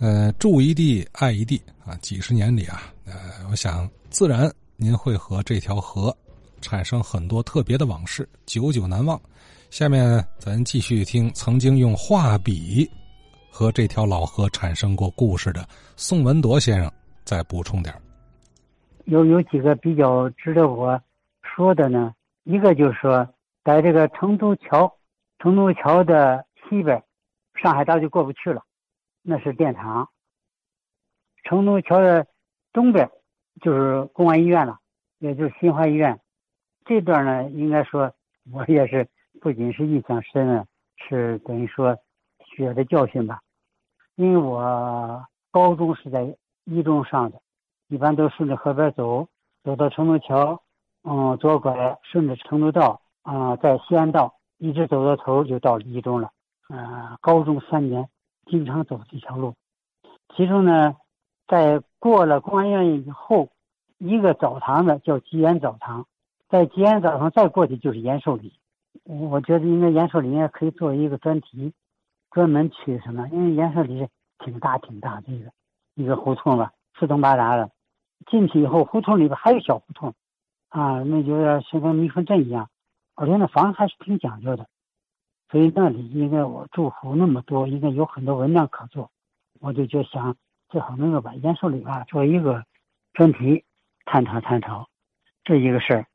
呃，住一地爱一地啊，几十年里啊，呃，我想自然您会和这条河产生很多特别的往事，久久难忘。下面咱继续听曾经用画笔和这条老河产生过故事的宋文铎先生再补充点有有几个比较值得我说的呢？一个就是说，在这个成都桥，成都桥的西边，上海道就过不去了。那是电厂，成都桥的东边就是公安医院了，也就是新华医院。这段呢，应该说我也是不仅是印象深啊，是等于说血的教训吧。因为我高中是在一中上的，一般都顺着河边走，走到成都桥，嗯，左拐，顺着成都道啊，在西安道一直走到头就到一中了。嗯，高中三年。经常走这条路，其中呢，在过了公安院以后，一个澡堂子叫吉安澡堂，在吉安澡堂再过去就是延寿里。我觉得应该延寿里应该可以做一个专题，专门去什么？因为延寿里挺大挺大的一个一个胡同吧，四通八达的。进去以后，胡同里边还有小胡同，啊，那有点像跟迷魂阵一样，而且那房子还是挺讲究的。所以那里应该我住户那么多，应该有很多文章可做，我就就想最好能够把延寿里啊做一个专题探讨探讨这一个事儿。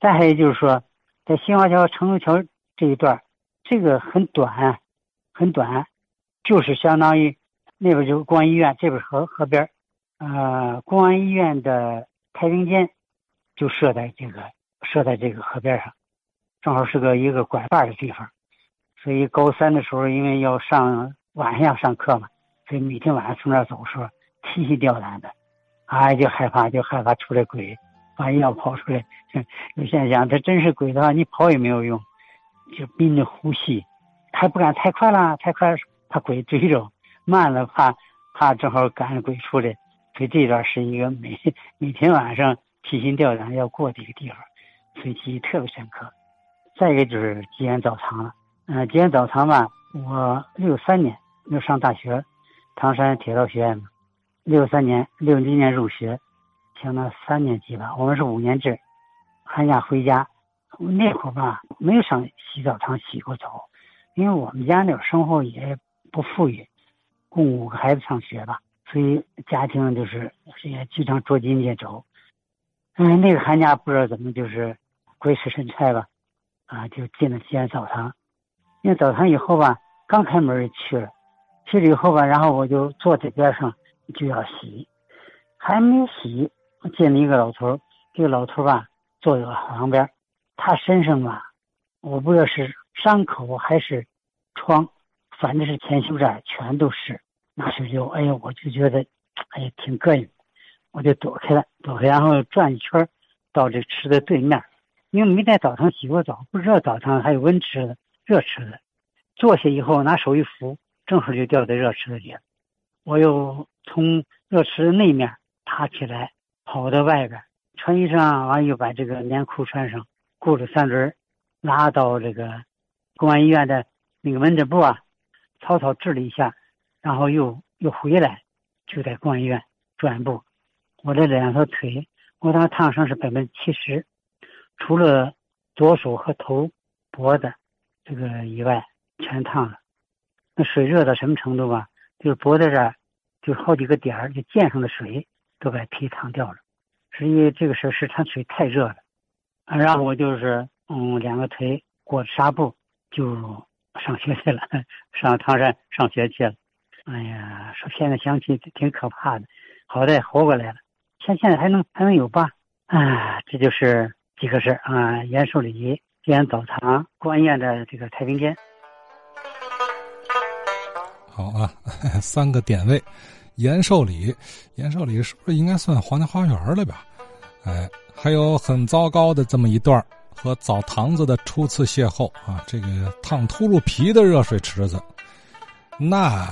再还有就是说，在新华桥、成都桥这一段，这个很短，很短，就是相当于那边就是公安医院，这边河河边呃，公安医院的太平间就设在这个设在这个河边上，正好是个一个拐把的地方。所以高三的时候，因为要上晚上要上课嘛，所以每天晚上从那儿走时候，提心吊胆的，哎，就害怕，就害怕出来鬼，万一要跑出来，有现象，他真是鬼的话，你跑也没有用，就憋着呼吸，还不敢太快了，太快怕鬼追着，慢了怕怕正好赶上鬼出来，所以这段是一个每每天晚上提心吊胆要过的一个地方，所以记忆特别深刻。再一个就是吉安澡堂了。嗯，吉安澡堂吧，我六三年就上大学，唐山铁道学院嘛，六三年六零年入学，上了三年级吧。我们是五年制，寒假回家，那会儿吧没有上洗澡堂洗过澡，因为我们家那生活也不富裕，供五个孩子上学吧，所以家庭就是也经常捉襟见肘。嗯，那个寒假不知道怎么就是鬼使神差吧，啊，就进了西安澡堂。进澡堂以后吧，刚开门去了，去了以后吧，然后我就坐在边上就要洗，还没洗，进了一个老头这个老头吧坐在我旁边，他身上吧，我不知道是伤口还是疮，反正是前胸这儿全都是。那时候就哎呀，我就觉得哎呀挺膈应，我就躲开了，躲开，然后转一圈到这池的对面，因为没在澡堂洗过澡，不知道澡堂还有温池的。热池子，坐下以后拿手一扶，正好就掉在热池子里。我又从热池子那面爬起来，跑到外边，穿衣裳，完又把这个棉裤穿上，雇着三轮，拉到这个公安医院的那个门诊部啊，草草治了一下，然后又又回来，就在公安医院转部。我这两条腿，我当时烫伤是百分之七十，除了左手和头、脖子。这个以外全烫了，那水热到什么程度吧？就是脖子这儿，就好几个点儿，就溅上的水都把皮烫掉了。是因为这个事是他水太热了，然后我就是嗯两个腿裹着纱布就上学去了，上唐山上学去了。哎呀，说现在想起挺可怕的，好歹活过来了，现现在还能还能有疤。啊，这就是几个事儿啊，延寿礼仪。吉安澡堂、观宴的这个太平间。好啊，三个点位，延寿里，延寿里是不是应该算皇家花园了吧？哎，还有很糟糕的这么一段和澡堂子的初次邂逅啊，这个烫秃噜皮的热水池子，那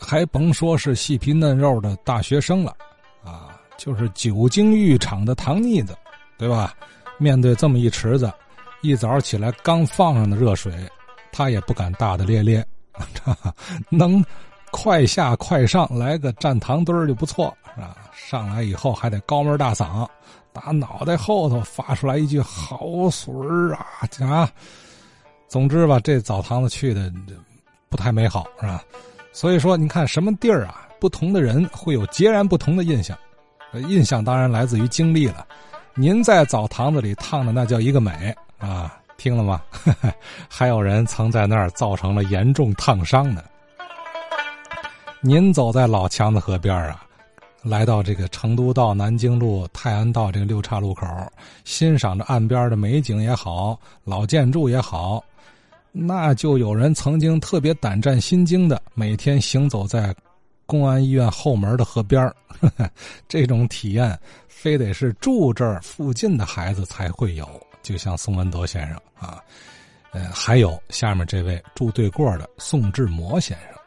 还甭说是细皮嫩肉的大学生了，啊，就是久经浴场的糖腻子，对吧？面对这么一池子。一早起来刚放上的热水，他也不敢大大咧咧，能快下快上，来个站堂墩就不错，是吧？上来以后还得高门大嗓，打脑袋后头发出来一句“好水儿啊”啊！总之吧，这澡堂子去的不太美好，是吧？所以说，你看什么地儿啊，不同的人会有截然不同的印象。印象当然来自于经历了。您在澡堂子里烫的那叫一个美啊！听了吗？还有人曾在那儿造成了严重烫伤呢。您走在老强子河边啊，来到这个成都道南京路泰安道这个六岔路口，欣赏着岸边的美景也好，老建筑也好，那就有人曾经特别胆战心惊的每天行走在公安医院后门的河边 这种体验非得是住这儿附近的孩子才会有，就像宋文德先生啊，呃，还有下面这位住对过的宋志摩先生。